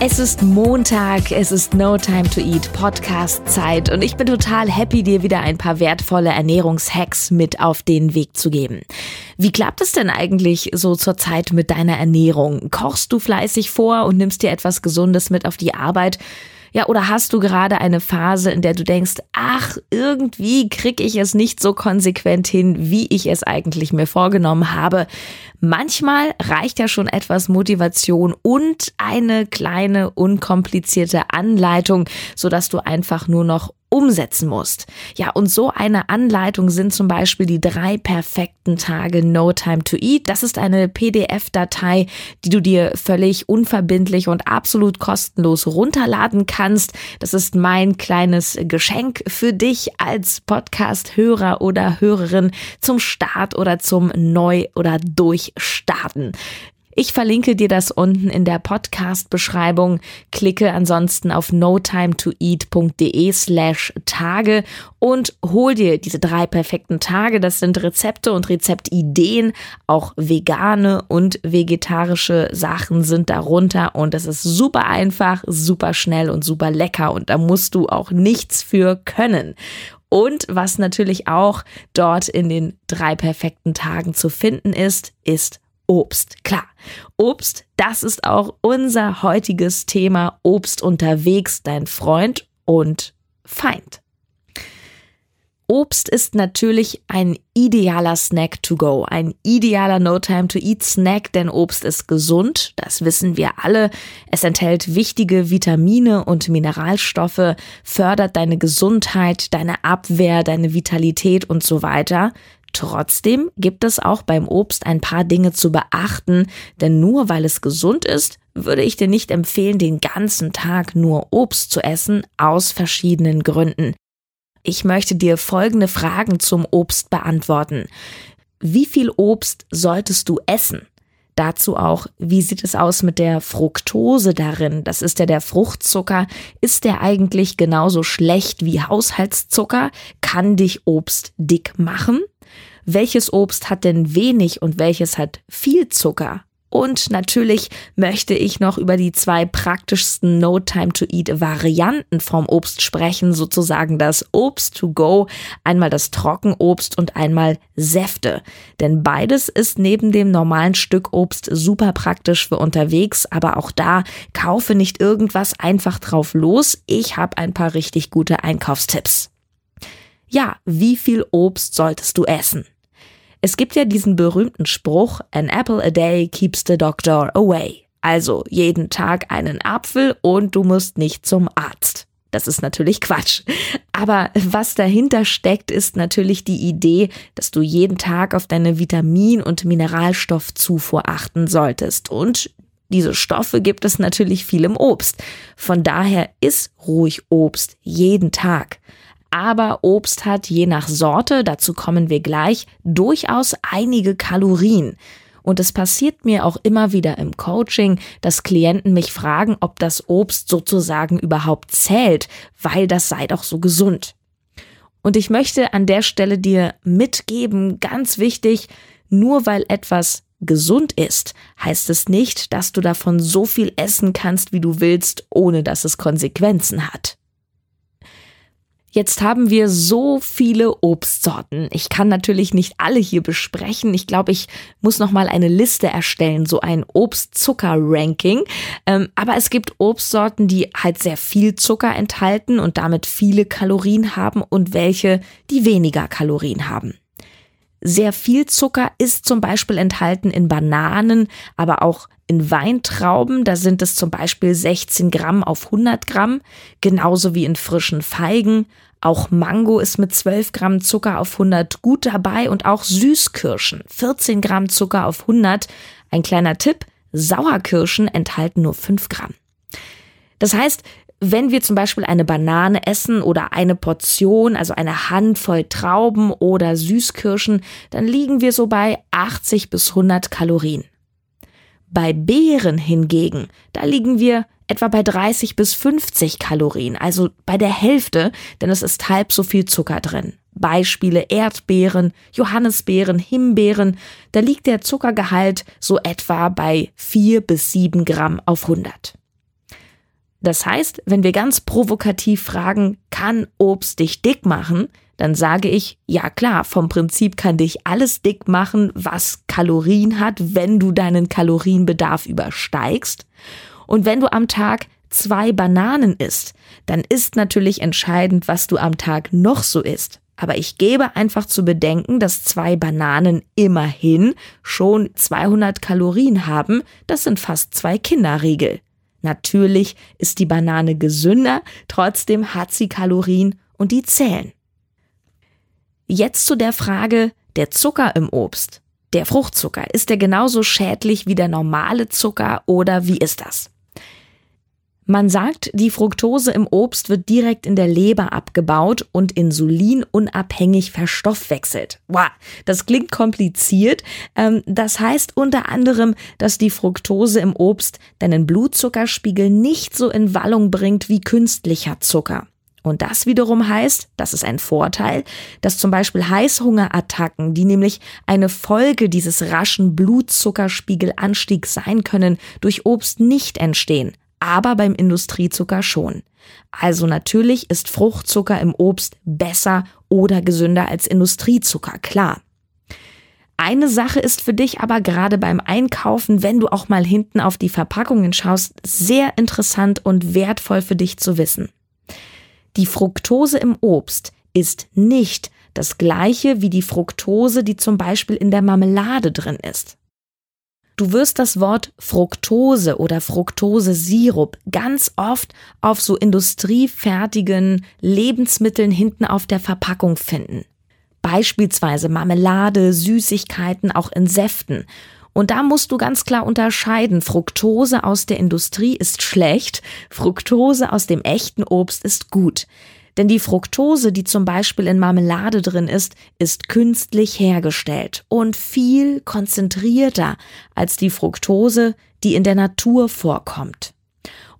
Es ist Montag, es ist No Time to Eat Podcast Zeit und ich bin total happy, dir wieder ein paar wertvolle Ernährungshacks mit auf den Weg zu geben. Wie klappt es denn eigentlich so zur Zeit mit deiner Ernährung? Kochst du fleißig vor und nimmst dir etwas Gesundes mit auf die Arbeit? Ja, oder hast du gerade eine Phase, in der du denkst, ach, irgendwie krieg ich es nicht so konsequent hin, wie ich es eigentlich mir vorgenommen habe. Manchmal reicht ja schon etwas Motivation und eine kleine unkomplizierte Anleitung, sodass du einfach nur noch umsetzen musst. Ja, und so eine Anleitung sind zum Beispiel die drei perfekten Tage No Time to Eat. Das ist eine PDF-Datei, die du dir völlig unverbindlich und absolut kostenlos runterladen kannst. Das ist mein kleines Geschenk für dich als Podcast-Hörer oder Hörerin zum Start oder zum Neu- oder Durchstarten. Ich verlinke dir das unten in der Podcast-Beschreibung. Klicke ansonsten auf notimetoeat.de slash Tage und hol dir diese drei perfekten Tage. Das sind Rezepte und Rezeptideen. Auch vegane und vegetarische Sachen sind darunter und es ist super einfach, super schnell und super lecker und da musst du auch nichts für können. Und was natürlich auch dort in den drei perfekten Tagen zu finden ist, ist Obst. Klar, Obst, das ist auch unser heutiges Thema. Obst unterwegs, dein Freund und Feind. Obst ist natürlich ein idealer Snack to go, ein idealer No Time to Eat Snack, denn Obst ist gesund, das wissen wir alle. Es enthält wichtige Vitamine und Mineralstoffe, fördert deine Gesundheit, deine Abwehr, deine Vitalität und so weiter. Trotzdem gibt es auch beim Obst ein paar Dinge zu beachten, denn nur weil es gesund ist, würde ich dir nicht empfehlen, den ganzen Tag nur Obst zu essen, aus verschiedenen Gründen. Ich möchte dir folgende Fragen zum Obst beantworten. Wie viel Obst solltest du essen? Dazu auch, wie sieht es aus mit der Fructose darin? Das ist ja der Fruchtzucker. Ist der eigentlich genauso schlecht wie Haushaltszucker? Kann dich Obst dick machen? welches Obst hat denn wenig und welches hat viel Zucker? Und natürlich möchte ich noch über die zwei praktischsten No Time to Eat Varianten vom Obst sprechen, sozusagen das Obst to go, einmal das Trockenobst und einmal Säfte. Denn beides ist neben dem normalen Stück Obst super praktisch für unterwegs, aber auch da kaufe nicht irgendwas einfach drauf los. Ich habe ein paar richtig gute Einkaufstipps. Ja, wie viel Obst solltest du essen? Es gibt ja diesen berühmten Spruch, an apple a day keeps the doctor away. Also jeden Tag einen Apfel und du musst nicht zum Arzt. Das ist natürlich Quatsch. Aber was dahinter steckt, ist natürlich die Idee, dass du jeden Tag auf deine Vitamin- und Mineralstoffzufuhr achten solltest. Und diese Stoffe gibt es natürlich viel im Obst. Von daher ist ruhig Obst jeden Tag aber Obst hat je nach Sorte, dazu kommen wir gleich, durchaus einige Kalorien. Und es passiert mir auch immer wieder im Coaching, dass Klienten mich fragen, ob das Obst sozusagen überhaupt zählt, weil das sei doch so gesund. Und ich möchte an der Stelle dir mitgeben, ganz wichtig, nur weil etwas gesund ist, heißt es nicht, dass du davon so viel essen kannst, wie du willst, ohne dass es Konsequenzen hat. Jetzt haben wir so viele Obstsorten. Ich kann natürlich nicht alle hier besprechen. Ich glaube, ich muss noch mal eine Liste erstellen, so ein Obstzucker-Ranking. Ähm, aber es gibt Obstsorten, die halt sehr viel Zucker enthalten und damit viele Kalorien haben und welche, die weniger Kalorien haben. Sehr viel Zucker ist zum Beispiel enthalten in Bananen, aber auch in Weintrauben, da sind es zum Beispiel 16 Gramm auf 100 Gramm, genauso wie in frischen Feigen. Auch Mango ist mit 12 Gramm Zucker auf 100 gut dabei und auch Süßkirschen, 14 Gramm Zucker auf 100. Ein kleiner Tipp, Sauerkirschen enthalten nur 5 Gramm. Das heißt, wenn wir zum Beispiel eine Banane essen oder eine Portion, also eine Handvoll Trauben oder Süßkirschen, dann liegen wir so bei 80 bis 100 Kalorien. Bei Beeren hingegen, da liegen wir etwa bei 30 bis 50 Kalorien, also bei der Hälfte, denn es ist halb so viel Zucker drin. Beispiele Erdbeeren, Johannisbeeren, Himbeeren, da liegt der Zuckergehalt so etwa bei 4 bis 7 Gramm auf 100. Das heißt, wenn wir ganz provokativ fragen, kann Obst dich dick machen, dann sage ich, ja klar, vom Prinzip kann dich alles dick machen, was Kalorien hat, wenn du deinen Kalorienbedarf übersteigst. Und wenn du am Tag zwei Bananen isst, dann ist natürlich entscheidend, was du am Tag noch so isst. Aber ich gebe einfach zu bedenken, dass zwei Bananen immerhin schon 200 Kalorien haben. Das sind fast zwei Kinderriegel. Natürlich ist die Banane gesünder, trotzdem hat sie Kalorien und die zählen. Jetzt zu der Frage, der Zucker im Obst. Der Fruchtzucker, ist der genauso schädlich wie der normale Zucker oder wie ist das? Man sagt, die Fructose im Obst wird direkt in der Leber abgebaut und insulinunabhängig verstoffwechselt. Wow, das klingt kompliziert. Ähm, das heißt unter anderem, dass die Fructose im Obst deinen Blutzuckerspiegel nicht so in Wallung bringt wie künstlicher Zucker. Und das wiederum heißt, das ist ein Vorteil, dass zum Beispiel Heißhungerattacken, die nämlich eine Folge dieses raschen Blutzuckerspiegelanstiegs sein können, durch Obst nicht entstehen aber beim Industriezucker schon. Also natürlich ist Fruchtzucker im Obst besser oder gesünder als Industriezucker, klar. Eine Sache ist für dich aber gerade beim Einkaufen, wenn du auch mal hinten auf die Verpackungen schaust, sehr interessant und wertvoll für dich zu wissen. Die Fructose im Obst ist nicht das gleiche wie die Fructose, die zum Beispiel in der Marmelade drin ist. Du wirst das Wort Fructose oder Fructose-Sirup ganz oft auf so industriefertigen Lebensmitteln hinten auf der Verpackung finden. Beispielsweise Marmelade, Süßigkeiten, auch in Säften. Und da musst du ganz klar unterscheiden. Fructose aus der Industrie ist schlecht, Fructose aus dem echten Obst ist gut. Denn die Fructose, die zum Beispiel in Marmelade drin ist, ist künstlich hergestellt und viel konzentrierter als die Fructose, die in der Natur vorkommt.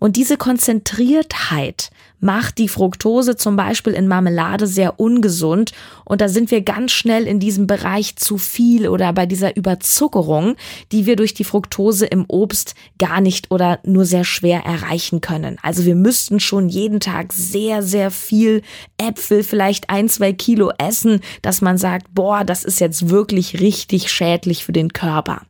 Und diese Konzentriertheit macht die Fructose zum Beispiel in Marmelade sehr ungesund und da sind wir ganz schnell in diesem Bereich zu viel oder bei dieser Überzuckerung, die wir durch die Fructose im Obst gar nicht oder nur sehr schwer erreichen können. Also wir müssten schon jeden Tag sehr, sehr viel Äpfel, vielleicht ein, zwei Kilo essen, dass man sagt, boah, das ist jetzt wirklich richtig schädlich für den Körper.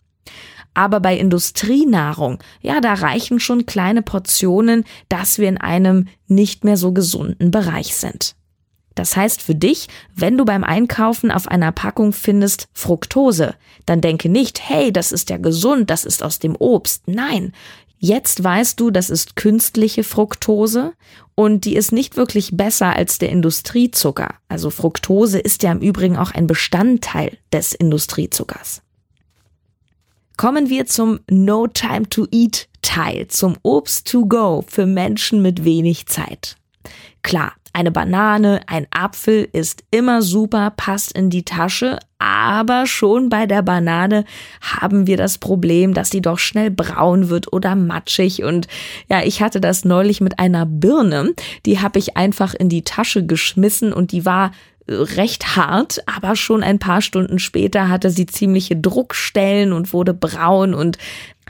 Aber bei Industrienahrung, ja, da reichen schon kleine Portionen, dass wir in einem nicht mehr so gesunden Bereich sind. Das heißt für dich, wenn du beim Einkaufen auf einer Packung findest Fructose, dann denke nicht, hey, das ist ja gesund, das ist aus dem Obst. Nein, jetzt weißt du, das ist künstliche Fructose und die ist nicht wirklich besser als der Industriezucker. Also Fructose ist ja im Übrigen auch ein Bestandteil des Industriezuckers. Kommen wir zum No Time to Eat Teil, zum Obst to go für Menschen mit wenig Zeit. Klar, eine Banane, ein Apfel ist immer super, passt in die Tasche, aber schon bei der Banane haben wir das Problem, dass sie doch schnell braun wird oder matschig und ja, ich hatte das neulich mit einer Birne, die habe ich einfach in die Tasche geschmissen und die war recht hart, aber schon ein paar Stunden später hatte sie ziemliche Druckstellen und wurde braun und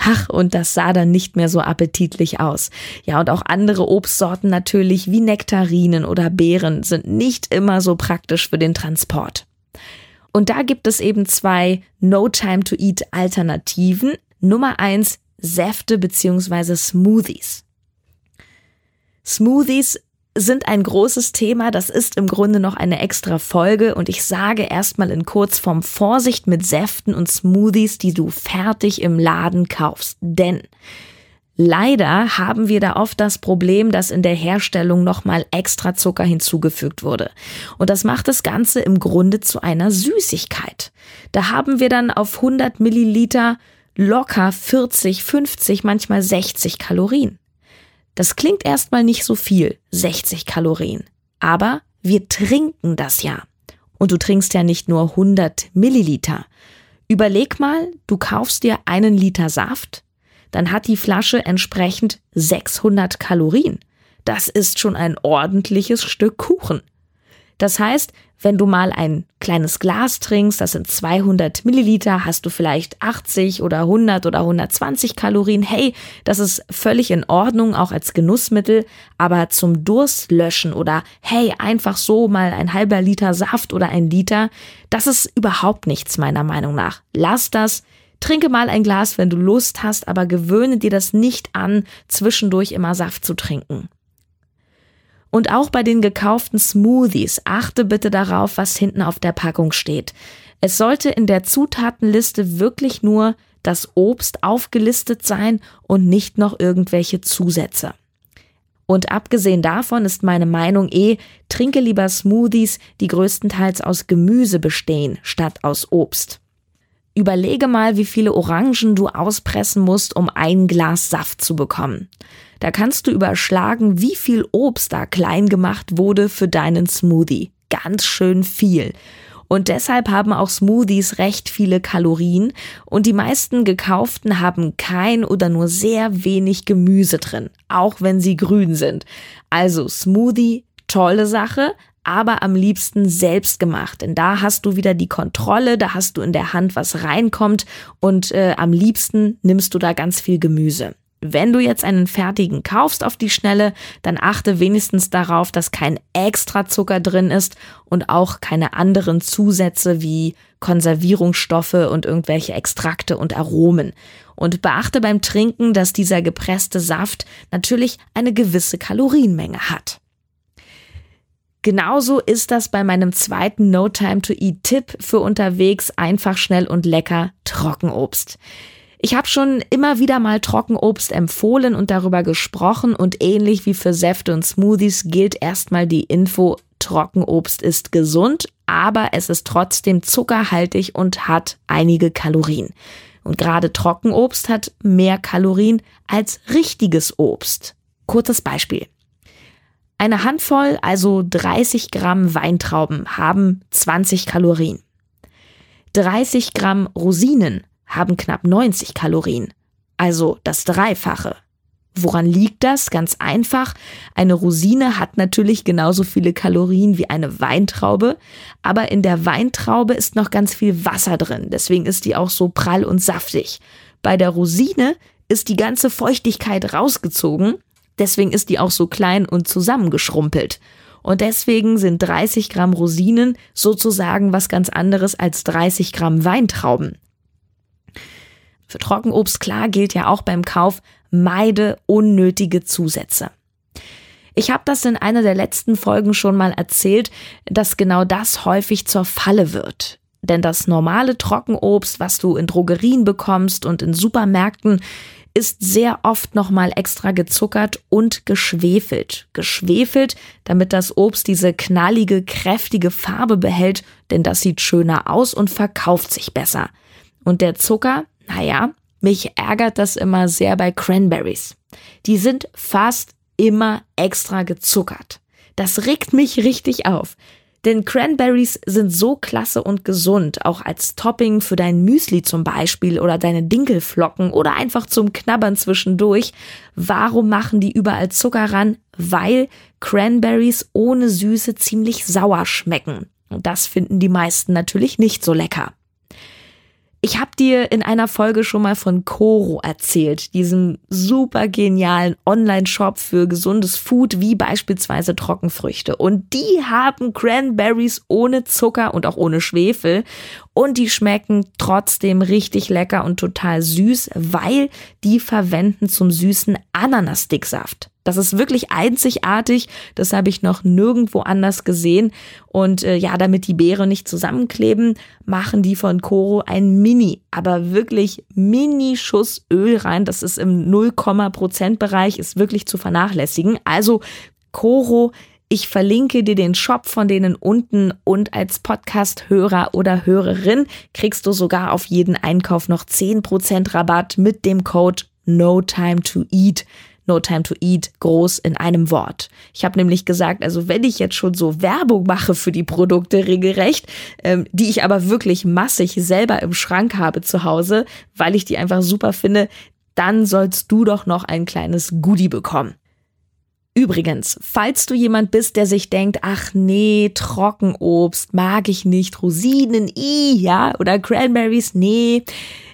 Ach, und das sah dann nicht mehr so appetitlich aus. Ja, und auch andere Obstsorten natürlich wie Nektarinen oder Beeren sind nicht immer so praktisch für den Transport. Und da gibt es eben zwei No Time to Eat Alternativen. Nummer eins Säfte beziehungsweise Smoothies. Smoothies sind ein großes Thema. Das ist im Grunde noch eine extra Folge und ich sage erstmal in Kurzform Vorsicht mit Säften und Smoothies, die du fertig im Laden kaufst. Denn Leider haben wir da oft das Problem, dass in der Herstellung nochmal extra Zucker hinzugefügt wurde. Und das macht das Ganze im Grunde zu einer Süßigkeit. Da haben wir dann auf 100 Milliliter locker 40, 50, manchmal 60 Kalorien. Das klingt erstmal nicht so viel, 60 Kalorien. Aber wir trinken das ja. Und du trinkst ja nicht nur 100 Milliliter. Überleg mal, du kaufst dir einen Liter Saft, dann hat die Flasche entsprechend 600 Kalorien. Das ist schon ein ordentliches Stück Kuchen. Das heißt, wenn du mal ein kleines Glas trinkst, das sind 200 Milliliter, hast du vielleicht 80 oder 100 oder 120 Kalorien. Hey, das ist völlig in Ordnung, auch als Genussmittel. Aber zum Durstlöschen oder hey, einfach so mal ein halber Liter Saft oder ein Liter, das ist überhaupt nichts meiner Meinung nach. Lass das. Trinke mal ein Glas, wenn du Lust hast, aber gewöhne dir das nicht an, zwischendurch immer Saft zu trinken. Und auch bei den gekauften Smoothies achte bitte darauf, was hinten auf der Packung steht. Es sollte in der Zutatenliste wirklich nur das Obst aufgelistet sein und nicht noch irgendwelche Zusätze. Und abgesehen davon ist meine Meinung eh, trinke lieber Smoothies, die größtenteils aus Gemüse bestehen, statt aus Obst. Überlege mal, wie viele Orangen du auspressen musst, um ein Glas Saft zu bekommen. Da kannst du überschlagen, wie viel Obst da klein gemacht wurde für deinen Smoothie. Ganz schön viel. Und deshalb haben auch Smoothies recht viele Kalorien und die meisten gekauften haben kein oder nur sehr wenig Gemüse drin, auch wenn sie grün sind. Also Smoothie, tolle Sache, aber am liebsten selbst gemacht. Denn da hast du wieder die Kontrolle, da hast du in der Hand, was reinkommt und äh, am liebsten nimmst du da ganz viel Gemüse. Wenn du jetzt einen fertigen kaufst auf die Schnelle, dann achte wenigstens darauf, dass kein extra Zucker drin ist und auch keine anderen Zusätze wie Konservierungsstoffe und irgendwelche Extrakte und Aromen. Und beachte beim Trinken, dass dieser gepresste Saft natürlich eine gewisse Kalorienmenge hat. Genauso ist das bei meinem zweiten No Time to Eat Tipp für unterwegs einfach schnell und lecker Trockenobst. Ich habe schon immer wieder mal Trockenobst empfohlen und darüber gesprochen und ähnlich wie für Säfte und Smoothies gilt erstmal die Info, Trockenobst ist gesund, aber es ist trotzdem zuckerhaltig und hat einige Kalorien. Und gerade Trockenobst hat mehr Kalorien als richtiges Obst. Kurzes Beispiel. Eine Handvoll, also 30 Gramm Weintrauben, haben 20 Kalorien. 30 Gramm Rosinen haben knapp 90 Kalorien, also das Dreifache. Woran liegt das? Ganz einfach. Eine Rosine hat natürlich genauso viele Kalorien wie eine Weintraube, aber in der Weintraube ist noch ganz viel Wasser drin, deswegen ist die auch so prall und saftig. Bei der Rosine ist die ganze Feuchtigkeit rausgezogen Deswegen ist die auch so klein und zusammengeschrumpelt. Und deswegen sind 30 Gramm Rosinen sozusagen was ganz anderes als 30 Gramm Weintrauben. Für Trockenobst klar gilt ja auch beim Kauf, meide unnötige Zusätze. Ich habe das in einer der letzten Folgen schon mal erzählt, dass genau das häufig zur Falle wird. Denn das normale Trockenobst, was du in Drogerien bekommst und in Supermärkten, ist sehr oft nochmal extra gezuckert und geschwefelt. Geschwefelt, damit das Obst diese knallige, kräftige Farbe behält, denn das sieht schöner aus und verkauft sich besser. Und der Zucker, naja, mich ärgert das immer sehr bei Cranberries. Die sind fast immer extra gezuckert. Das regt mich richtig auf. Denn Cranberries sind so klasse und gesund, auch als Topping für dein Müsli zum Beispiel oder deine Dinkelflocken oder einfach zum Knabbern zwischendurch. Warum machen die überall Zucker ran? Weil Cranberries ohne Süße ziemlich sauer schmecken. Und das finden die meisten natürlich nicht so lecker. Ich habe dir in einer Folge schon mal von Coro erzählt, diesem super genialen Online-Shop für gesundes Food, wie beispielsweise Trockenfrüchte. Und die haben Cranberries ohne Zucker und auch ohne Schwefel. Und die schmecken trotzdem richtig lecker und total süß, weil die verwenden zum süßen Ananasdicksaft. Das ist wirklich einzigartig. Das habe ich noch nirgendwo anders gesehen. Und äh, ja, damit die Beere nicht zusammenkleben, machen die von Coro ein Mini, aber wirklich Mini-Schuss Öl rein. Das ist im 0, Prozent Bereich, ist wirklich zu vernachlässigen. Also Coro ich verlinke dir den Shop von denen unten und als Podcast-Hörer oder Hörerin kriegst du sogar auf jeden Einkauf noch 10% Rabatt mit dem Code No Time to Eat. No Time to Eat groß in einem Wort. Ich habe nämlich gesagt, also wenn ich jetzt schon so Werbung mache für die Produkte regelrecht, ähm, die ich aber wirklich massig selber im Schrank habe zu Hause, weil ich die einfach super finde, dann sollst du doch noch ein kleines Goodie bekommen. Übrigens, falls du jemand bist, der sich denkt, ach nee, Trockenobst mag ich nicht, Rosinen, i, ja, oder Cranberries, nee,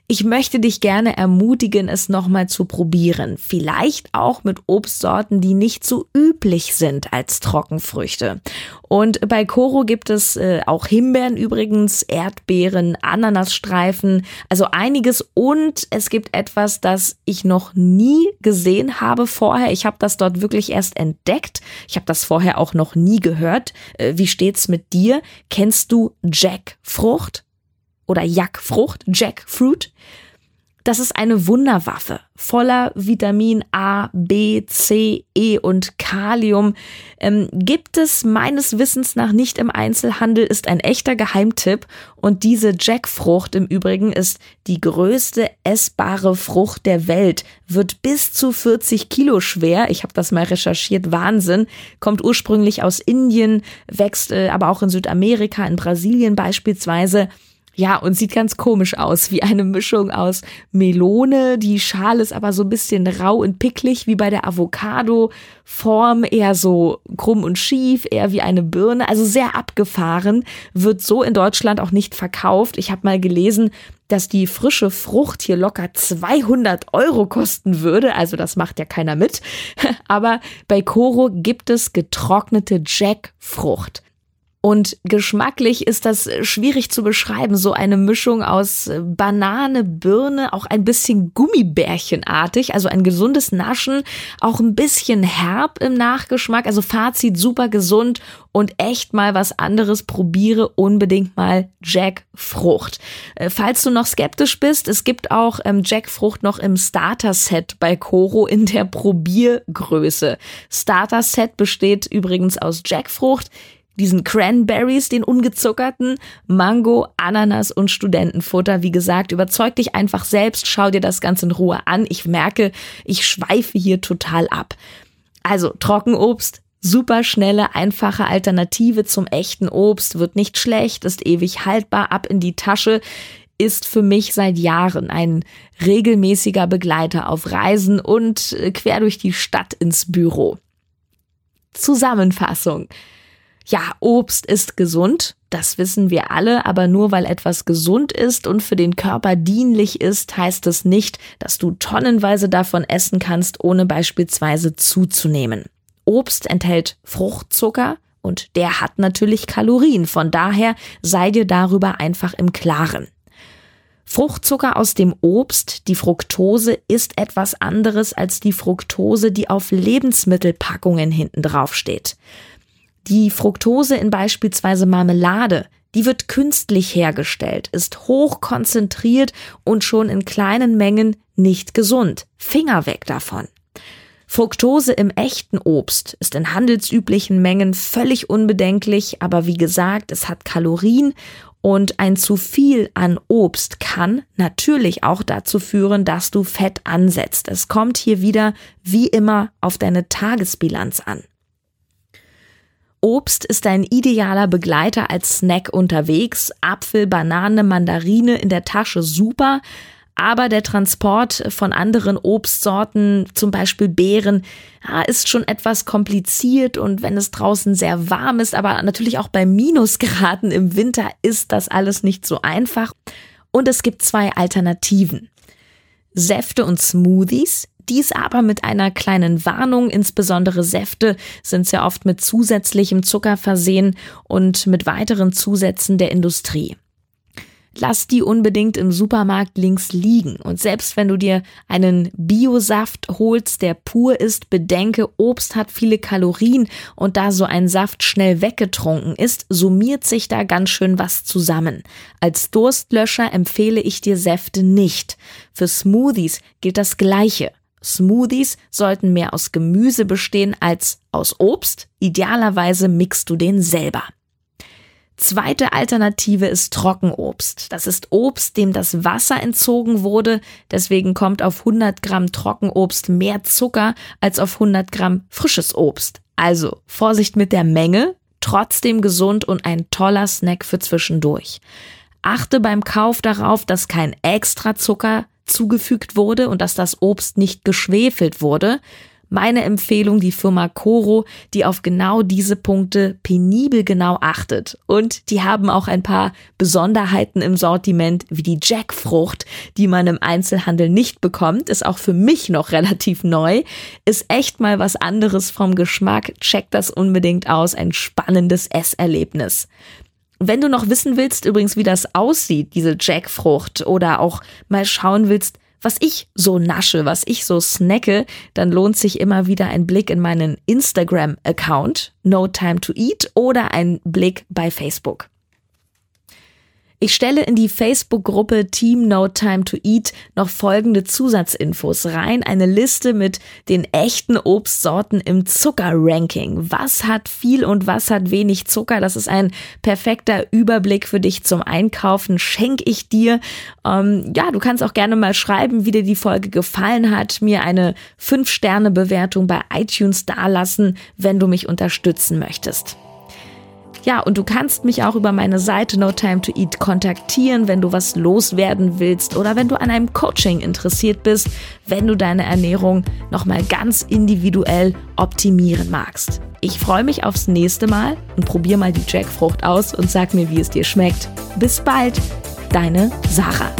ich möchte dich gerne ermutigen, es nochmal zu probieren. Vielleicht auch mit Obstsorten, die nicht so üblich sind als Trockenfrüchte. Und bei Koro gibt es äh, auch Himbeeren übrigens, Erdbeeren, Ananasstreifen, also einiges. Und es gibt etwas, das ich noch nie gesehen habe vorher. Ich habe das dort wirklich erst entdeckt. Ich habe das vorher auch noch nie gehört. Äh, wie steht's mit dir? Kennst du Jackfrucht? Oder Jackfrucht, Jackfruit. Das ist eine Wunderwaffe voller Vitamin A, B, C, E und Kalium. Ähm, gibt es meines Wissens nach nicht im Einzelhandel, ist ein echter Geheimtipp. Und diese Jackfrucht im Übrigen ist die größte essbare Frucht der Welt, wird bis zu 40 Kilo schwer. Ich habe das mal recherchiert, Wahnsinn. Kommt ursprünglich aus Indien, wächst äh, aber auch in Südamerika, in Brasilien beispielsweise. Ja, und sieht ganz komisch aus, wie eine Mischung aus Melone, die Schale ist aber so ein bisschen rau und picklig, wie bei der Avocado, Form eher so krumm und schief, eher wie eine Birne, also sehr abgefahren, wird so in Deutschland auch nicht verkauft. Ich habe mal gelesen, dass die frische Frucht hier locker 200 Euro kosten würde. Also das macht ja keiner mit. Aber bei Koro gibt es getrocknete Jackfrucht. Und geschmacklich ist das schwierig zu beschreiben. So eine Mischung aus Banane, Birne, auch ein bisschen Gummibärchenartig, also ein gesundes Naschen, auch ein bisschen herb im Nachgeschmack. Also Fazit super gesund und echt mal was anderes. Probiere unbedingt mal Jackfrucht. Äh, falls du noch skeptisch bist, es gibt auch ähm, Jackfrucht noch im Starter-Set bei Coro in der Probiergröße. Starter-Set besteht übrigens aus Jackfrucht, diesen Cranberries, den ungezuckerten, Mango, Ananas und Studentenfutter. Wie gesagt, überzeug dich einfach selbst, schau dir das Ganze in Ruhe an. Ich merke, ich schweife hier total ab. Also Trockenobst, super schnelle, einfache Alternative zum echten Obst, wird nicht schlecht, ist ewig haltbar, ab in die Tasche ist für mich seit Jahren ein regelmäßiger Begleiter auf Reisen und äh, quer durch die Stadt ins Büro. Zusammenfassung. Ja, Obst ist gesund, das wissen wir alle, aber nur weil etwas gesund ist und für den Körper dienlich ist, heißt es nicht, dass du tonnenweise davon essen kannst, ohne beispielsweise zuzunehmen. Obst enthält Fruchtzucker und der hat natürlich Kalorien, von daher sei dir darüber einfach im Klaren. Fruchtzucker aus dem Obst, die Fructose, ist etwas anderes als die Fructose, die auf Lebensmittelpackungen hinten drauf steht. Die Fructose in beispielsweise Marmelade, die wird künstlich hergestellt, ist hoch konzentriert und schon in kleinen Mengen nicht gesund. Finger weg davon. Fructose im echten Obst ist in handelsüblichen Mengen völlig unbedenklich, aber wie gesagt, es hat Kalorien und ein zu viel an Obst kann natürlich auch dazu führen, dass du Fett ansetzt. Es kommt hier wieder wie immer auf deine Tagesbilanz an. Obst ist ein idealer Begleiter als Snack unterwegs. Apfel, Banane, Mandarine in der Tasche super. Aber der Transport von anderen Obstsorten, zum Beispiel Beeren, ist schon etwas kompliziert und wenn es draußen sehr warm ist, aber natürlich auch bei Minusgraden im Winter ist das alles nicht so einfach. Und es gibt zwei Alternativen. Säfte und Smoothies, dies aber mit einer kleinen Warnung, insbesondere Säfte sind sehr oft mit zusätzlichem Zucker versehen und mit weiteren Zusätzen der Industrie. Lass die unbedingt im Supermarkt links liegen. Und selbst wenn du dir einen Biosaft holst, der pur ist, bedenke, Obst hat viele Kalorien und da so ein Saft schnell weggetrunken ist, summiert sich da ganz schön was zusammen. Als Durstlöscher empfehle ich dir Säfte nicht. Für Smoothies gilt das Gleiche. Smoothies sollten mehr aus Gemüse bestehen als aus Obst. Idealerweise mixt du den selber. Zweite Alternative ist Trockenobst. Das ist Obst, dem das Wasser entzogen wurde. Deswegen kommt auf 100 Gramm Trockenobst mehr Zucker als auf 100 Gramm frisches Obst. Also Vorsicht mit der Menge, trotzdem gesund und ein toller Snack für zwischendurch. Achte beim Kauf darauf, dass kein extra Zucker zugefügt wurde und dass das Obst nicht geschwefelt wurde. Meine Empfehlung die Firma Coro, die auf genau diese Punkte penibel genau achtet. Und die haben auch ein paar Besonderheiten im Sortiment, wie die Jackfrucht, die man im Einzelhandel nicht bekommt, ist auch für mich noch relativ neu, ist echt mal was anderes vom Geschmack. Check das unbedingt aus, ein spannendes Esserlebnis. Wenn du noch wissen willst, übrigens, wie das aussieht, diese Jackfrucht, oder auch mal schauen willst, was ich so nasche, was ich so snacke, dann lohnt sich immer wieder ein Blick in meinen Instagram-Account, No Time to Eat, oder ein Blick bei Facebook. Ich stelle in die Facebook-Gruppe Team No Time to Eat noch folgende Zusatzinfos rein. Eine Liste mit den echten Obstsorten im Zucker-Ranking. Was hat viel und was hat wenig Zucker? Das ist ein perfekter Überblick für dich zum Einkaufen. Schenke ich dir. Ähm, ja, du kannst auch gerne mal schreiben, wie dir die Folge gefallen hat. Mir eine 5-Sterne-Bewertung bei iTunes dalassen, wenn du mich unterstützen möchtest. Ja, und du kannst mich auch über meine Seite No Time to Eat kontaktieren, wenn du was loswerden willst oder wenn du an einem Coaching interessiert bist, wenn du deine Ernährung nochmal ganz individuell optimieren magst. Ich freue mich aufs nächste Mal und probier mal die Jackfrucht aus und sag mir, wie es dir schmeckt. Bis bald, deine Sarah.